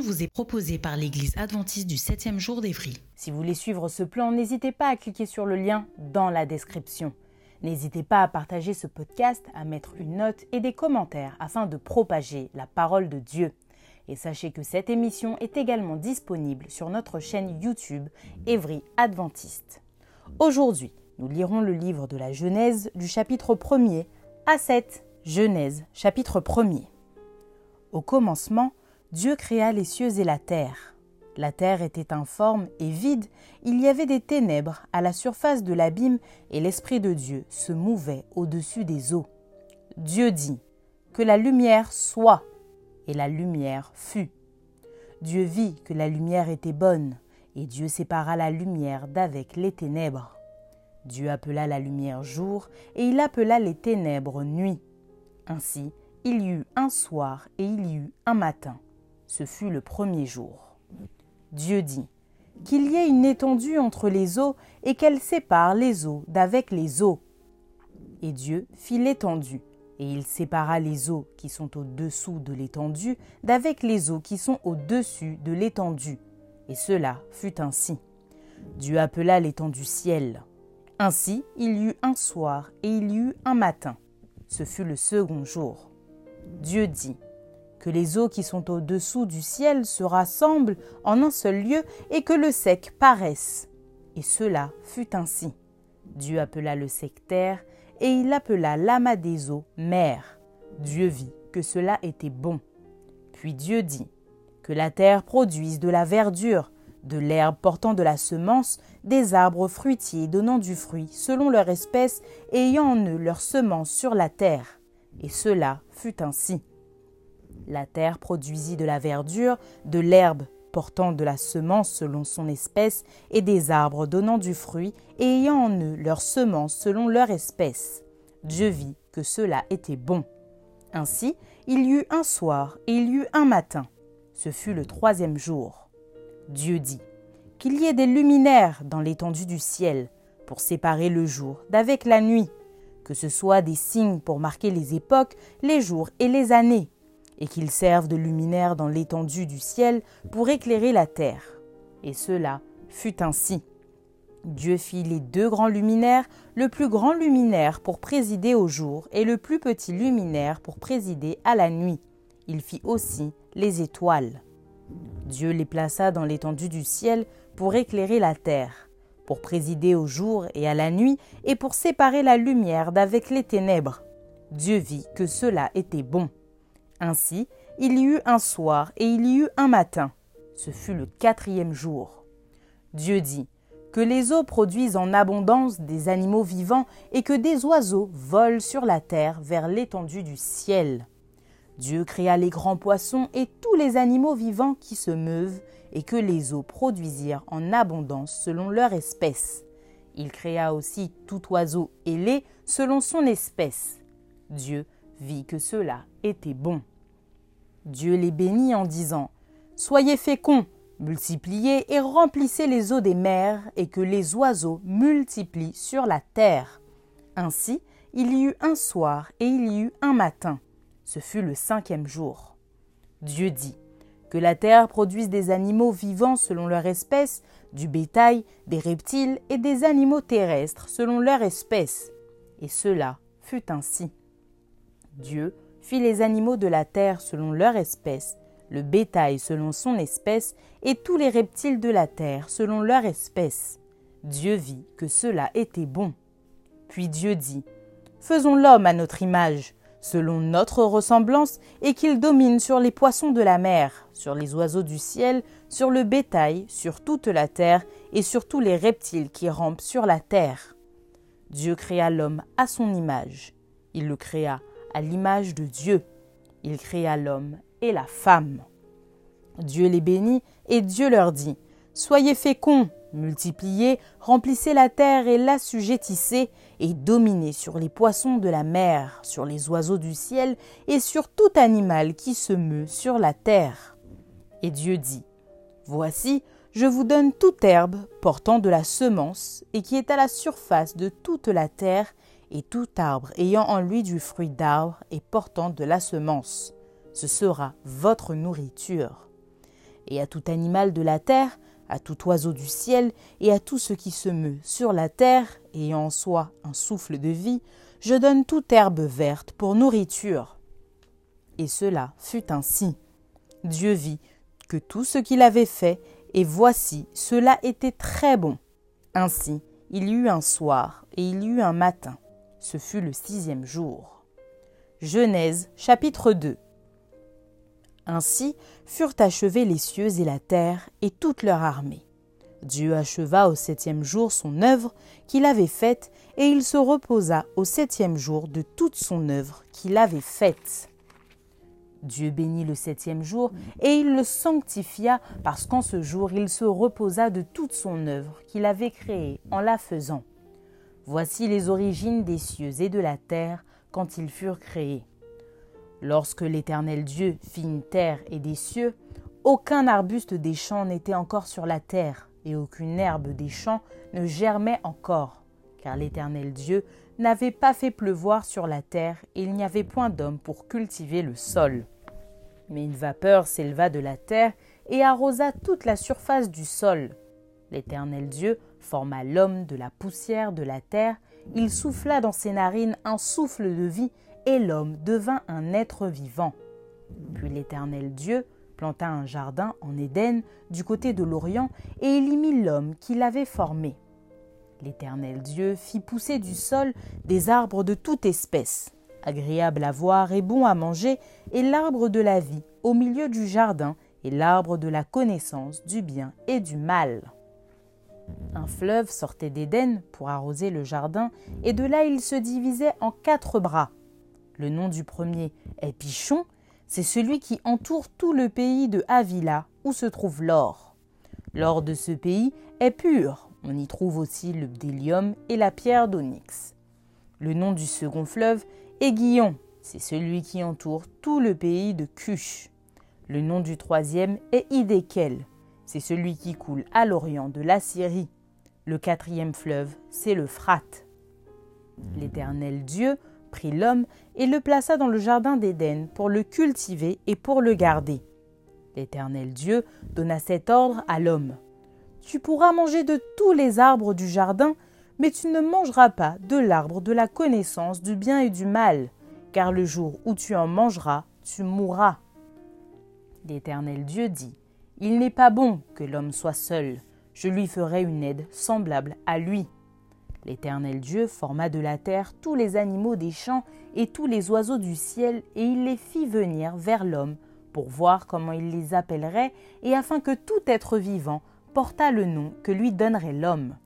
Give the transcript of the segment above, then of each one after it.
Vous est proposée par l'Église adventiste du 7e jour d'Évry. Si vous voulez suivre ce plan, n'hésitez pas à cliquer sur le lien dans la description. N'hésitez pas à partager ce podcast, à mettre une note et des commentaires afin de propager la parole de Dieu. Et sachez que cette émission est également disponible sur notre chaîne YouTube Évry Adventiste. Aujourd'hui, nous lirons le livre de la Genèse du chapitre 1er à 7. Genèse, chapitre 1er. Au commencement, Dieu créa les cieux et la terre. La terre était informe et vide, il y avait des ténèbres à la surface de l'abîme, et l'Esprit de Dieu se mouvait au-dessus des eaux. Dieu dit, Que la lumière soit, et la lumière fut. Dieu vit que la lumière était bonne, et Dieu sépara la lumière d'avec les ténèbres. Dieu appela la lumière jour, et il appela les ténèbres nuit. Ainsi, il y eut un soir et il y eut un matin. Ce fut le premier jour. Dieu dit qu'il y ait une étendue entre les eaux et qu'elle sépare les eaux d'avec les eaux. Et Dieu fit l'étendue, et il sépara les eaux qui sont au-dessous de l'étendue d'avec les eaux qui sont au-dessus de l'étendue. Et cela fut ainsi. Dieu appela l'étendue ciel. Ainsi il y eut un soir et il y eut un matin. Ce fut le second jour. Dieu dit que les eaux qui sont au-dessous du ciel se rassemblent en un seul lieu et que le sec paraisse. Et cela fut ainsi. Dieu appela le sec terre, et il appela l'amas des eaux mer. Dieu vit que cela était bon. Puis Dieu dit que la terre produise de la verdure, de l'herbe portant de la semence, des arbres fruitiers donnant du fruit selon leur espèce ayant en eux leur semence sur la terre. Et cela fut ainsi. La terre produisit de la verdure, de l'herbe portant de la semence selon son espèce, et des arbres donnant du fruit, et ayant en eux leur semence selon leur espèce. Dieu vit que cela était bon. Ainsi, il y eut un soir et il y eut un matin. Ce fut le troisième jour. Dieu dit qu'il y ait des luminaires dans l'étendue du ciel, pour séparer le jour d'avec la nuit, que ce soit des signes pour marquer les époques, les jours et les années, et qu'ils servent de luminaire dans l'étendue du ciel pour éclairer la terre. Et cela fut ainsi. Dieu fit les deux grands luminaires, le plus grand luminaire pour présider au jour et le plus petit luminaire pour présider à la nuit. Il fit aussi les étoiles. Dieu les plaça dans l'étendue du ciel pour éclairer la terre, pour présider au jour et à la nuit et pour séparer la lumière d'avec les ténèbres. Dieu vit que cela était bon. Ainsi, il y eut un soir et il y eut un matin. Ce fut le quatrième jour. Dieu dit que les eaux produisent en abondance des animaux vivants et que des oiseaux volent sur la terre vers l'étendue du ciel. Dieu créa les grands poissons et tous les animaux vivants qui se meuvent et que les eaux produisirent en abondance selon leur espèce. Il créa aussi tout oiseau ailé selon son espèce. Dieu vit que cela était bon. Dieu les bénit en disant Soyez féconds, multipliez et remplissez les eaux des mers, et que les oiseaux multiplient sur la terre. Ainsi, il y eut un soir et il y eut un matin. Ce fut le cinquième jour. Dieu dit que la terre produise des animaux vivants selon leur espèce, du bétail, des reptiles et des animaux terrestres selon leur espèce. Et cela fut ainsi. Dieu fit les animaux de la terre selon leur espèce, le bétail selon son espèce, et tous les reptiles de la terre selon leur espèce. Dieu vit que cela était bon. Puis Dieu dit, Faisons l'homme à notre image, selon notre ressemblance, et qu'il domine sur les poissons de la mer, sur les oiseaux du ciel, sur le bétail, sur toute la terre, et sur tous les reptiles qui rampent sur la terre. Dieu créa l'homme à son image. Il le créa à l'image de Dieu. Il créa l'homme et la femme. Dieu les bénit, et Dieu leur dit, Soyez féconds, multipliez, remplissez la terre et l'assujettissez, et dominez sur les poissons de la mer, sur les oiseaux du ciel, et sur tout animal qui se meut sur la terre. Et Dieu dit, Voici, je vous donne toute herbe portant de la semence, et qui est à la surface de toute la terre, et tout arbre ayant en lui du fruit d'arbre et portant de la semence. Ce sera votre nourriture. Et à tout animal de la terre, à tout oiseau du ciel et à tout ce qui se meut sur la terre, ayant en soi un souffle de vie, je donne toute herbe verte pour nourriture. Et cela fut ainsi. Dieu vit que tout ce qu'il avait fait, et voici, cela était très bon. Ainsi, il y eut un soir et il y eut un matin. Ce fut le sixième jour. Genèse chapitre 2 ainsi furent achevés les cieux et la terre et toute leur armée. Dieu acheva au septième jour son œuvre qu'il avait faite, et il se reposa au septième jour de toute son œuvre qu'il avait faite. Dieu bénit le septième jour, et il le sanctifia, parce qu'en ce jour il se reposa de toute son œuvre qu'il avait créée en la faisant. Voici les origines des cieux et de la terre quand ils furent créés. Lorsque l'Éternel Dieu fit une terre et des cieux, aucun arbuste des champs n'était encore sur la terre, et aucune herbe des champs ne germait encore, car l'Éternel Dieu n'avait pas fait pleuvoir sur la terre, et il n'y avait point d'homme pour cultiver le sol. Mais une vapeur s'éleva de la terre et arrosa toute la surface du sol. L'Éternel Dieu forma l'homme de la poussière de la terre, il souffla dans ses narines un souffle de vie, et l'homme devint un être vivant. Puis l'Éternel Dieu planta un jardin en Éden du côté de l'Orient, et il y mit l'homme qui l'avait formé. L'Éternel Dieu fit pousser du sol des arbres de toute espèce, agréables à voir et bons à manger, et l'arbre de la vie au milieu du jardin, et l'arbre de la connaissance du bien et du mal. Un fleuve sortait d'Éden pour arroser le jardin, et de là il se divisait en quatre bras. Le nom du premier est Pichon, c'est celui qui entoure tout le pays de Avila où se trouve l'or. L'or de ce pays est pur, on y trouve aussi le bdélium et la pierre d'onyx. Le nom du second fleuve est Guillon, c'est celui qui entoure tout le pays de Cush. Le nom du troisième est Idékel, c'est celui qui coule à l'orient de la Syrie. Le quatrième fleuve, c'est le Frat. L'Éternel Dieu prit l'homme et le plaça dans le jardin d'Éden pour le cultiver et pour le garder. L'Éternel Dieu donna cet ordre à l'homme. Tu pourras manger de tous les arbres du jardin, mais tu ne mangeras pas de l'arbre de la connaissance du bien et du mal, car le jour où tu en mangeras, tu mourras. L'Éternel Dieu dit, Il n'est pas bon que l'homme soit seul, je lui ferai une aide semblable à lui. L'Éternel Dieu forma de la terre tous les animaux des champs et tous les oiseaux du ciel, et il les fit venir vers l'homme, pour voir comment il les appellerait, et afin que tout être vivant portât le nom que lui donnerait l'homme.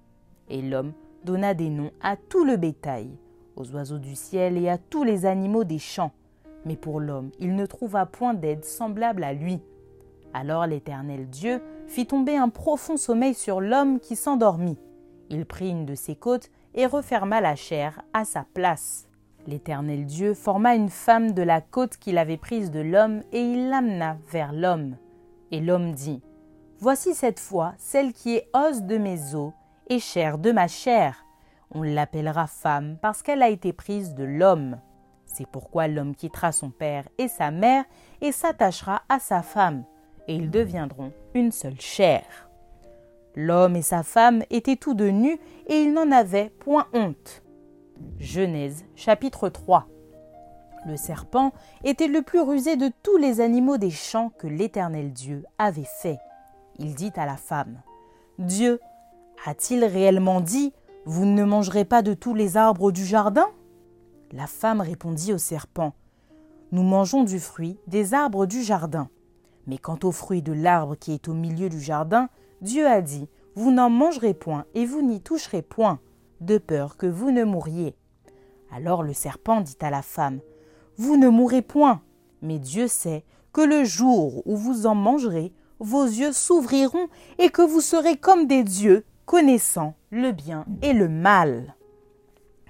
Et l'homme donna des noms à tout le bétail, aux oiseaux du ciel et à tous les animaux des champs. Mais pour l'homme, il ne trouva point d'aide semblable à lui. Alors l'Éternel Dieu fit tomber un profond sommeil sur l'homme qui s'endormit. Il prit une de ses côtes et referma la chair à sa place. L'Éternel Dieu forma une femme de la côte qu'il avait prise de l'homme et il l'amena vers l'homme. Et l'homme dit Voici cette fois celle qui est os de mes os et chair de ma chair. On l'appellera femme parce qu'elle a été prise de l'homme. C'est pourquoi l'homme quittera son père et sa mère et s'attachera à sa femme, et ils deviendront une seule chair. L'homme et sa femme étaient tous deux nus et ils n'en avaient point honte. Genèse chapitre 3 Le serpent était le plus rusé de tous les animaux des champs que l'Éternel Dieu avait fait. Il dit à la femme Dieu a-t-il réellement dit Vous ne mangerez pas de tous les arbres du jardin? La femme répondit au serpent nous mangeons du fruit des arbres du jardin. Mais quant au fruit de l'arbre qui est au milieu du jardin, Dieu a dit, Vous n'en mangerez point et vous n'y toucherez point, de peur que vous ne mouriez. Alors le serpent dit à la femme, Vous ne mourrez point, mais Dieu sait que le jour où vous en mangerez, vos yeux s'ouvriront et que vous serez comme des dieux, connaissant le bien et le mal.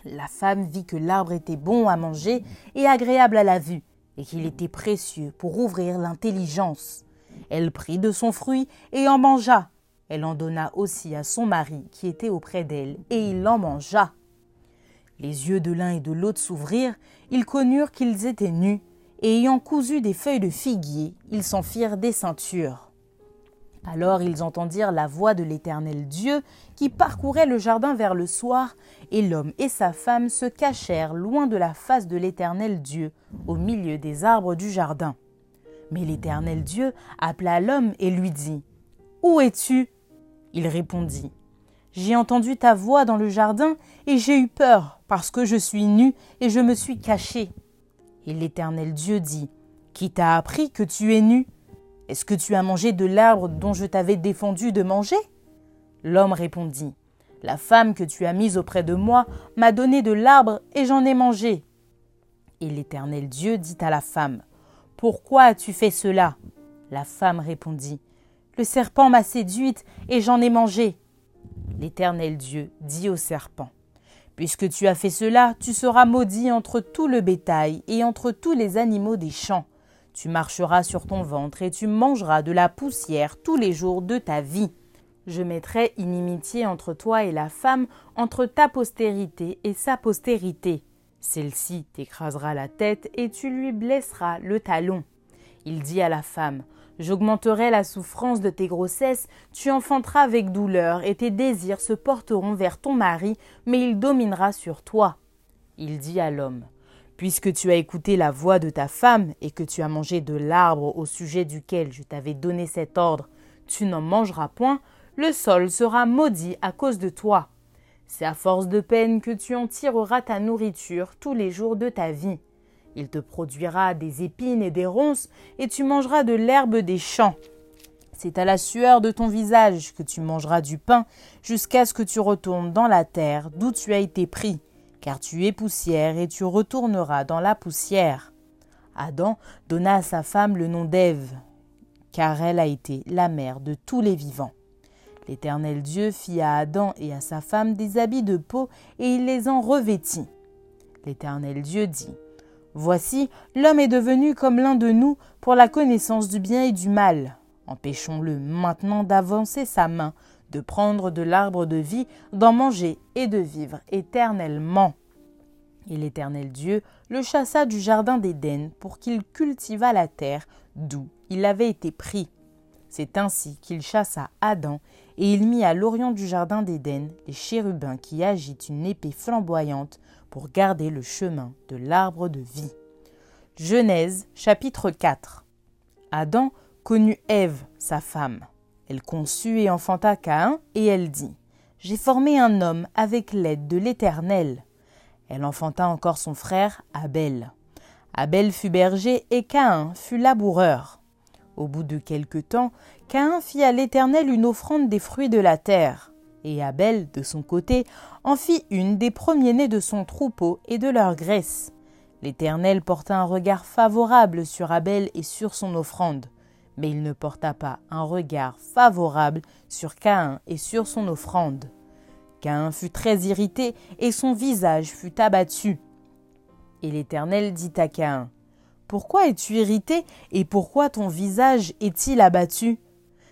La femme vit que l'arbre était bon à manger et agréable à la vue, et qu'il était précieux pour ouvrir l'intelligence. Elle prit de son fruit et en mangea. Elle en donna aussi à son mari qui était auprès d'elle, et il en mangea. Les yeux de l'un et de l'autre s'ouvrirent, ils connurent qu'ils étaient nus, et ayant cousu des feuilles de figuier, ils s'en firent des ceintures. Alors ils entendirent la voix de l'Éternel Dieu qui parcourait le jardin vers le soir, et l'homme et sa femme se cachèrent loin de la face de l'Éternel Dieu, au milieu des arbres du jardin. Mais l'Éternel Dieu appela l'homme et lui dit Où es-tu? Il répondit J'ai entendu ta voix dans le jardin, et j'ai eu peur, parce que je suis nu et je me suis caché. Et l'Éternel Dieu dit Qui t'a appris que tu es nu? Est-ce que tu as mangé de l'arbre dont je t'avais défendu de manger? L'homme répondit La femme que tu as mise auprès de moi m'a donné de l'arbre et j'en ai mangé. Et l'Éternel Dieu dit à la femme Pourquoi as-tu fait cela? La femme répondit Le serpent m'a séduite et j'en ai mangé. L'Éternel Dieu dit au serpent Puisque tu as fait cela, tu seras maudit entre tout le bétail et entre tous les animaux des champs. Tu marcheras sur ton ventre et tu mangeras de la poussière tous les jours de ta vie. Je mettrai inimitié entre toi et la femme, entre ta postérité et sa postérité. Celle-ci t'écrasera la tête et tu lui blesseras le talon. Il dit à la femme J'augmenterai la souffrance de tes grossesses, tu enfanteras avec douleur, et tes désirs se porteront vers ton mari, mais il dominera sur toi. Il dit à l'homme Puisque tu as écouté la voix de ta femme et que tu as mangé de l'arbre au sujet duquel je t'avais donné cet ordre, tu n'en mangeras point, le sol sera maudit à cause de toi. C'est à force de peine que tu en tireras ta nourriture tous les jours de ta vie. Il te produira des épines et des ronces, et tu mangeras de l'herbe des champs. C'est à la sueur de ton visage que tu mangeras du pain, jusqu'à ce que tu retournes dans la terre d'où tu as été pris car tu es poussière et tu retourneras dans la poussière. Adam donna à sa femme le nom d'Ève, car elle a été la mère de tous les vivants. L'Éternel Dieu fit à Adam et à sa femme des habits de peau, et il les en revêtit. L'Éternel Dieu dit Voici, l'homme est devenu comme l'un de nous pour la connaissance du bien et du mal. Empêchons-le maintenant d'avancer sa main de prendre de l'arbre de vie, d'en manger et de vivre éternellement. Et l'Éternel Dieu le chassa du jardin d'Éden pour qu'il cultivât la terre d'où il avait été pris. C'est ainsi qu'il chassa Adam, et il mit à l'orient du jardin d'Éden les chérubins qui agitent une épée flamboyante pour garder le chemin de l'arbre de vie. Genèse chapitre 4 Adam connut Ève, sa femme. Elle conçut et enfanta Caïn, et elle dit J'ai formé un homme avec l'aide de l'Éternel. Elle enfanta encore son frère Abel. Abel fut berger et Caïn fut laboureur. Au bout de quelque temps, Caïn fit à l'Éternel une offrande des fruits de la terre. Et Abel, de son côté, en fit une des premiers-nés de son troupeau et de leur graisse. L'Éternel porta un regard favorable sur Abel et sur son offrande mais il ne porta pas un regard favorable sur Caïn et sur son offrande. Caïn fut très irrité et son visage fut abattu. Et l'Éternel dit à Caïn Pourquoi es-tu irrité et pourquoi ton visage est-il abattu?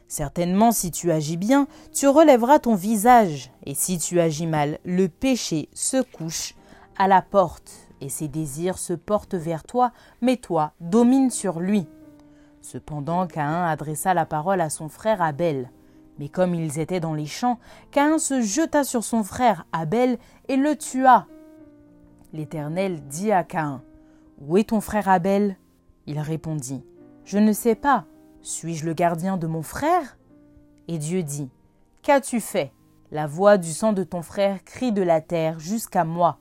Certainement, si tu agis bien, tu relèveras ton visage, et si tu agis mal, le péché se couche à la porte, et ses désirs se portent vers toi, mais toi domine sur lui. Cependant, Caïn adressa la parole à son frère Abel. Mais comme ils étaient dans les champs, Caïn se jeta sur son frère Abel et le tua. L'Éternel dit à Caïn Où est ton frère Abel? Il répondit Je ne sais pas. Suis-je le gardien de mon frère? Et Dieu dit Qu'as-tu fait? La voix du sang de ton frère crie de la terre jusqu'à moi.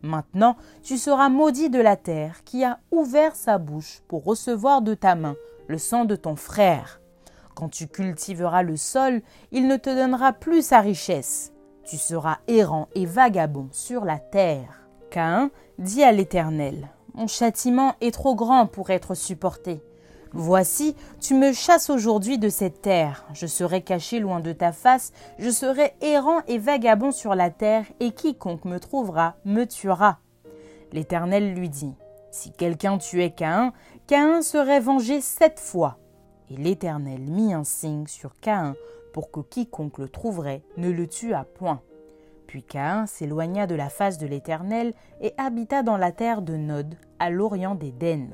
Maintenant, tu seras maudit de la terre qui a ouvert sa bouche pour recevoir de ta main le sang de ton frère. Quand tu cultiveras le sol, il ne te donnera plus sa richesse. Tu seras errant et vagabond sur la terre. Caïn dit à l'Éternel, Mon châtiment est trop grand pour être supporté. Voici, tu me chasses aujourd'hui de cette terre. Je serai caché loin de ta face, je serai errant et vagabond sur la terre, et quiconque me trouvera me tuera. L'Éternel lui dit, Si quelqu'un tuait Caïn, Caïn serait vengé sept fois. Et l'Éternel mit un signe sur Caïn pour que quiconque le trouverait ne le tuât point. Puis Caïn s'éloigna de la face de l'Éternel et habita dans la terre de Nod, à l'orient d'Éden.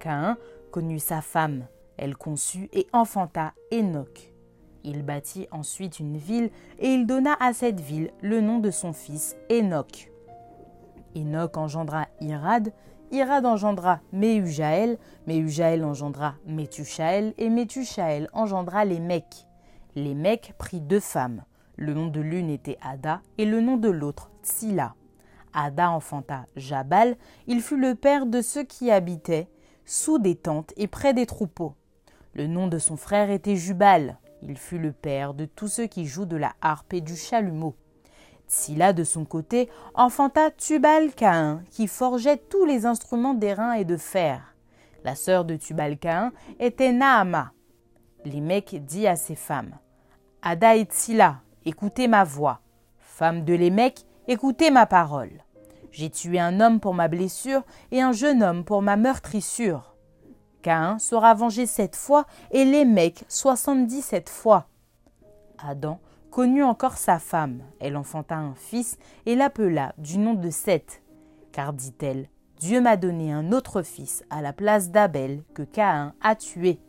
Caïn connut sa femme, elle conçut et enfanta Enoch. Il bâtit ensuite une ville et il donna à cette ville le nom de son fils Enoch. Enoch engendra Irad, Irad engendra Méhujaël, Méhujaël engendra Métuchaël, et Métuchaël engendra les mecs. Les mecs prit deux femmes. Le nom de l'une était Ada et le nom de l'autre Tsila. Ada enfanta Jabal, il fut le père de ceux qui habitaient sous des tentes et près des troupeaux. Le nom de son frère était Jubal, il fut le père de tous ceux qui jouent de la harpe et du chalumeau. Tsila, de son côté, enfanta Tubal-Caïn, qui forgeait tous les instruments d'airain et de fer. La sœur de Tubal-Caïn était Naama. Lémec dit à ses femmes Ada et Tsila, écoutez ma voix. Femme de Lémec, écoutez ma parole. J'ai tué un homme pour ma blessure et un jeune homme pour ma meurtrissure. Caïn sera vengé sept fois et Lémec soixante-dix-sept fois. Adam connut encore sa femme. Elle enfanta un fils et l'appela du nom de Seth. Car, dit-elle, Dieu m'a donné un autre fils à la place d'Abel que Caïn a tué.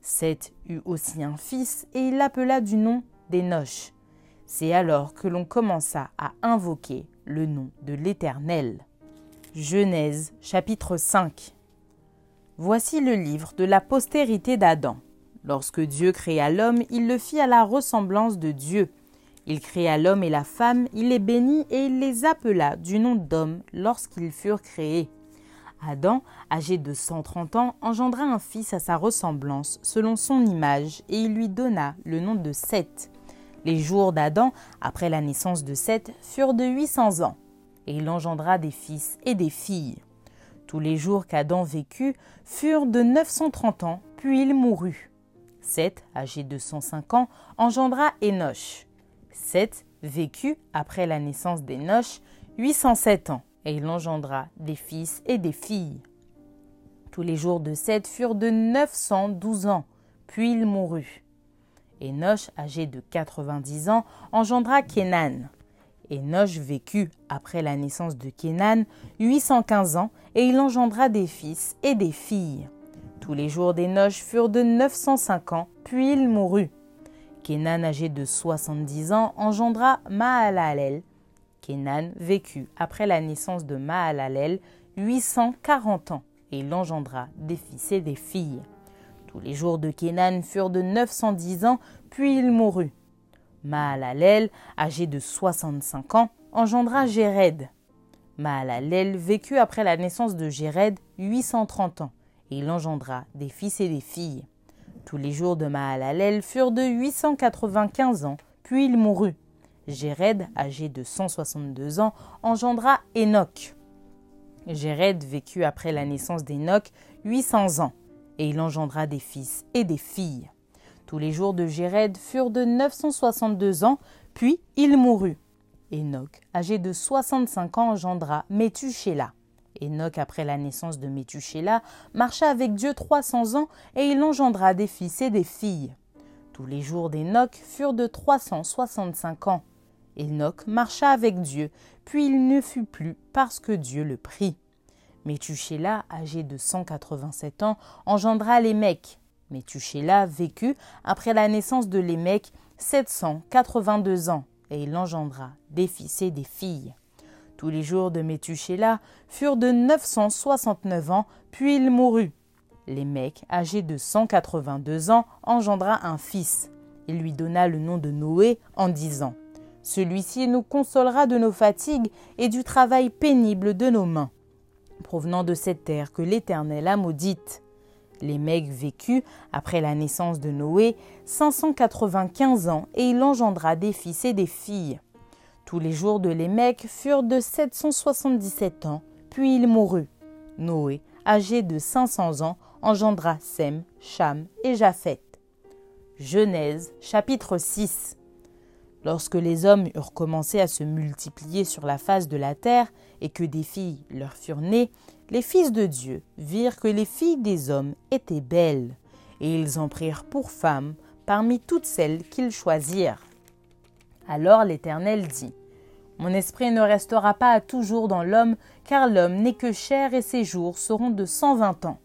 Seth eut aussi un fils et il l'appela du nom d'Enoch. C'est alors que l'on commença à invoquer le nom de l'Éternel. Genèse chapitre 5 Voici le livre de la postérité d'Adam. Lorsque Dieu créa l'homme, il le fit à la ressemblance de Dieu. Il créa l'homme et la femme, il les bénit et il les appela du nom d'homme lorsqu'ils furent créés. Adam, âgé de cent trente ans, engendra un fils à sa ressemblance, selon son image, et il lui donna le nom de Seth. Les jours d'Adam, après la naissance de Seth, furent de huit cents ans, et il engendra des fils et des filles. Tous les jours qu'Adam vécut furent de neuf cent trente ans, puis il mourut. Seth, âgé de 105 ans, engendra Enoch. Seth vécut, après la naissance d'Enoch, 807 ans, et il engendra des fils et des filles. Tous les jours de Seth furent de 912 ans, puis il mourut. Enoch, âgé de 90 ans, engendra Kenan. Enoch vécut, après la naissance de Kenan, 815 ans, et il engendra des fils et des filles. Tous les jours d'Enoch furent de 905 ans, puis il mourut. Kenan, âgé de 70 ans, engendra Mahalalel. Kenan vécut après la naissance de Mahalalel 840 ans, et il engendra des fils et des filles. Tous les jours de Kenan furent de 910 ans, puis il mourut. Mahalalel, âgé de 65 ans, engendra Jéred. Mahalalel vécut après la naissance de Jéred 830 ans et il engendra des fils et des filles. Tous les jours de Mahalalel furent de 895 ans, puis il mourut. Jéred, âgé de 162 ans, engendra Enoch. Jéred vécut après la naissance d'Enoch 800 ans, et il engendra des fils et des filles. Tous les jours de Jéred furent de 962 ans, puis il mourut. Enoch, âgé de 65 ans, engendra Métuchéla. Enoch, après la naissance de Métuchéla, marcha avec Dieu trois cents ans et il engendra des fils et des filles. Tous les jours d'Enoch furent de trois cent soixante-cinq ans. Enoch marcha avec Dieu, puis il ne fut plus parce que Dieu le prit. Métuchéla, âgé de cent quatre-vingt-sept ans, engendra Lémec. Métuchéla vécut, après la naissance de Lémec, sept cent quatre-vingt-deux ans, et il engendra des fils et des filles. Tous les jours de Métuchéla furent de 969 ans, puis il mourut. Lémec, âgé de 182 ans, engendra un fils. Il lui donna le nom de Noé en disant Celui-ci nous consolera de nos fatigues et du travail pénible de nos mains, provenant de cette terre que l'Éternel a maudite. Les mecs vécut, après la naissance de Noé, 595 ans, et il engendra des fils et des filles. Tous les jours de Lémec furent de 777 ans, puis il mourut. Noé, âgé de 500 ans, engendra Sem, Cham et Japheth. Genèse chapitre 6 Lorsque les hommes eurent commencé à se multiplier sur la face de la terre et que des filles leur furent nées, les fils de Dieu virent que les filles des hommes étaient belles, et ils en prirent pour femmes parmi toutes celles qu'ils choisirent. Alors l'Éternel dit Mon esprit ne restera pas toujours dans l'homme, car l'homme n'est que chair et ses jours seront de cent vingt ans.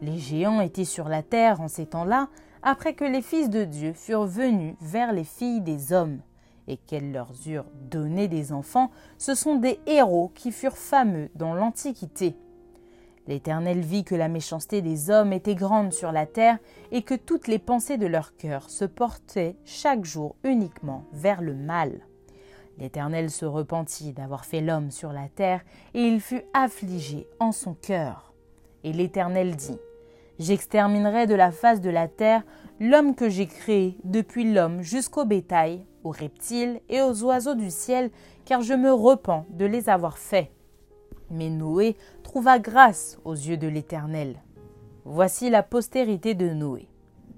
Les géants étaient sur la terre en ces temps-là, après que les fils de Dieu furent venus vers les filles des hommes, et qu'elles leur eurent donné des enfants, ce sont des héros qui furent fameux dans l'Antiquité. L'Éternel vit que la méchanceté des hommes était grande sur la terre et que toutes les pensées de leur cœur se portaient chaque jour uniquement vers le mal. L'Éternel se repentit d'avoir fait l'homme sur la terre et il fut affligé en son cœur. Et l'Éternel dit J'exterminerai de la face de la terre l'homme que j'ai créé, depuis l'homme jusqu'au bétail, aux reptiles et aux oiseaux du ciel, car je me repens de les avoir faits. Mais Noé trouva grâce aux yeux de l'Éternel. Voici la postérité de Noé.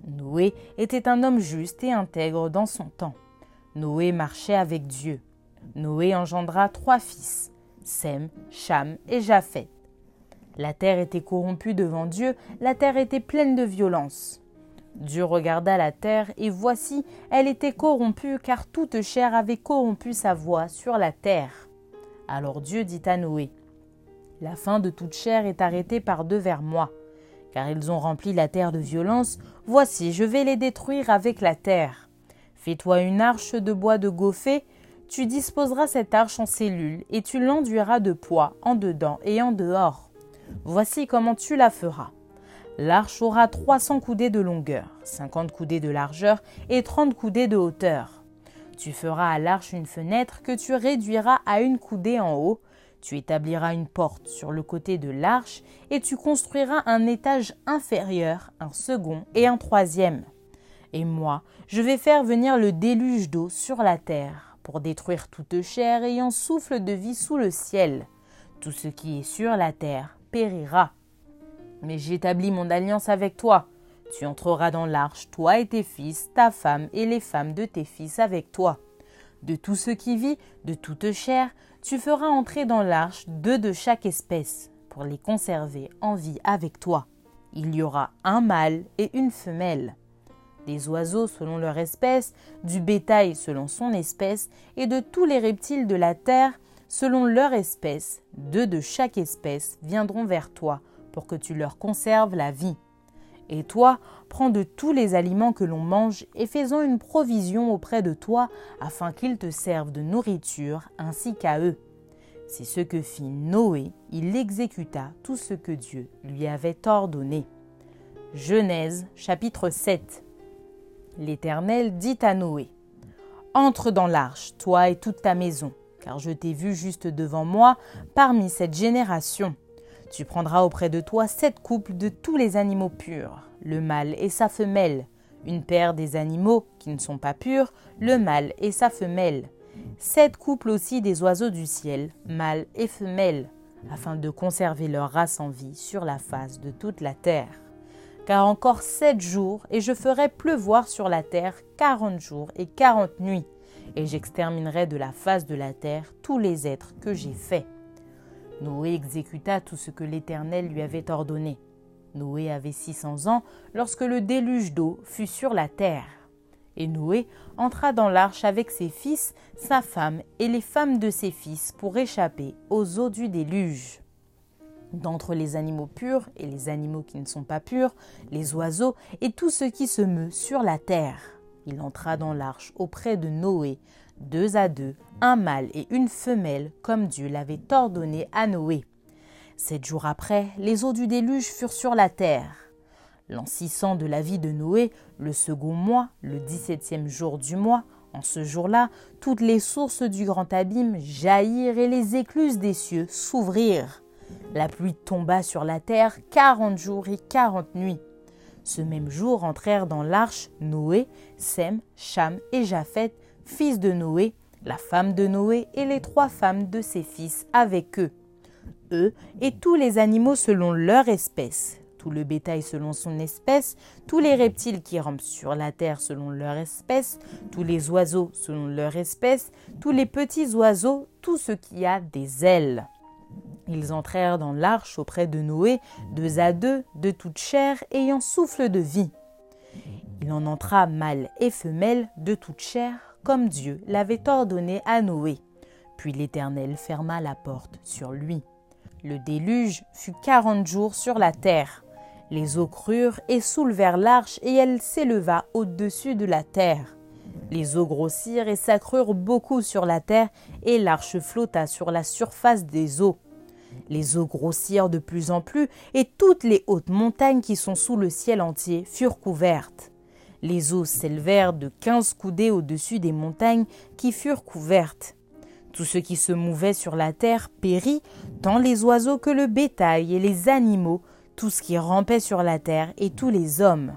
Noé était un homme juste et intègre dans son temps. Noé marchait avec Dieu. Noé engendra trois fils, Sem, Cham et Japheth. La terre était corrompue devant Dieu, la terre était pleine de violence. Dieu regarda la terre, et voici, elle était corrompue, car toute chair avait corrompu sa voix sur la terre. Alors Dieu dit à Noé, la fin de toute chair est arrêtée par devers moi. Car ils ont rempli la terre de violence, voici, je vais les détruire avec la terre. Fais-toi une arche de bois de goffé, tu disposeras cette arche en cellules, et tu l'enduiras de poids en dedans et en dehors. Voici comment tu la feras. L'arche aura 300 coudées de longueur, 50 coudées de largeur et 30 coudées de hauteur. Tu feras à l'arche une fenêtre que tu réduiras à une coudée en haut, tu établiras une porte sur le côté de l'arche et tu construiras un étage inférieur, un second et un troisième. Et moi, je vais faire venir le déluge d'eau sur la terre pour détruire toute chair ayant souffle de vie sous le ciel. Tout ce qui est sur la terre périra. Mais j'établis mon alliance avec toi. Tu entreras dans l'arche, toi et tes fils, ta femme et les femmes de tes fils avec toi. De tout ce qui vit, de toute chair, tu feras entrer dans l'arche deux de chaque espèce, pour les conserver en vie avec toi. Il y aura un mâle et une femelle. Des oiseaux selon leur espèce, du bétail selon son espèce, et de tous les reptiles de la terre selon leur espèce, deux de chaque espèce viendront vers toi, pour que tu leur conserves la vie. Et toi, prends de tous les aliments que l'on mange et fais-en une provision auprès de toi, afin qu'ils te servent de nourriture ainsi qu'à eux. C'est ce que fit Noé, il exécuta tout ce que Dieu lui avait ordonné. Genèse chapitre 7 L'Éternel dit à Noé, Entre dans l'arche, toi et toute ta maison, car je t'ai vu juste devant moi parmi cette génération. Tu prendras auprès de toi sept couples de tous les animaux purs, le mâle et sa femelle, une paire des animaux qui ne sont pas purs, le mâle et sa femelle, sept couples aussi des oiseaux du ciel, mâles et femelles, afin de conserver leur race en vie sur la face de toute la terre. Car encore sept jours, et je ferai pleuvoir sur la terre quarante jours et quarante nuits, et j'exterminerai de la face de la terre tous les êtres que j'ai faits. Noé exécuta tout ce que l'Éternel lui avait ordonné. Noé avait six cents ans lorsque le déluge d'eau fut sur la terre. Et Noé entra dans l'arche avec ses fils, sa femme et les femmes de ses fils pour échapper aux eaux du déluge. D'entre les animaux purs et les animaux qui ne sont pas purs, les oiseaux et tout ce qui se meut sur la terre. Il entra dans l'arche auprès de Noé, deux à deux, un mâle et une femelle, comme Dieu l'avait ordonné à Noé. Sept jours après, les eaux du déluge furent sur la terre. L'an 600 de la vie de Noé, le second mois, le dix-septième jour du mois, En ce jour-là, toutes les sources du grand abîme jaillirent et les écluses des cieux s'ouvrirent. La pluie tomba sur la terre quarante jours et quarante nuits. Ce même jour entrèrent dans l'arche Noé, Sem, Cham et Japheth, fils de Noé, la femme de Noé et les trois femmes de ses fils avec eux. Eux et tous les animaux selon leur espèce, tout le bétail selon son espèce, tous les reptiles qui rampent sur la terre selon leur espèce, tous les oiseaux selon leur espèce, tous les petits oiseaux, tout ce qui a des ailes. Ils entrèrent dans l'arche auprès de Noé, deux à deux, de toute chair, ayant souffle de vie. Il en entra mâle et femelle de toute chair, comme Dieu l'avait ordonné à Noé. Puis l'Éternel ferma la porte sur lui. Le déluge fut quarante jours sur la terre. Les eaux crurent et soulevèrent l'arche, et elle s'éleva au-dessus de la terre. Les eaux grossirent et s'accrurent beaucoup sur la terre, et l'arche flotta sur la surface des eaux. Les eaux grossirent de plus en plus, et toutes les hautes montagnes qui sont sous le ciel entier furent couvertes. Les eaux s'élevèrent de quinze coudées au-dessus des montagnes qui furent couvertes. Tout ce qui se mouvait sur la terre périt, tant les oiseaux que le bétail et les animaux, tout ce qui rampait sur la terre et tous les hommes.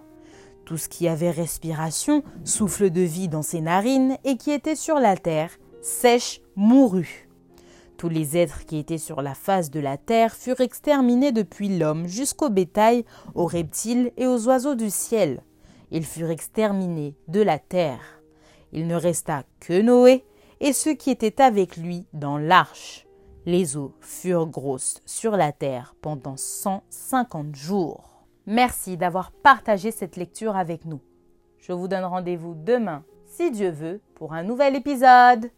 Tout ce qui avait respiration, souffle de vie dans ses narines et qui était sur la terre, sèche, mourut. Tous les êtres qui étaient sur la face de la terre furent exterminés depuis l'homme jusqu'au bétail, aux reptiles et aux oiseaux du ciel. Ils furent exterminés de la terre. Il ne resta que Noé et ceux qui étaient avec lui dans l'arche. Les eaux furent grosses sur la terre pendant 150 jours. Merci d'avoir partagé cette lecture avec nous. Je vous donne rendez-vous demain, si Dieu veut, pour un nouvel épisode.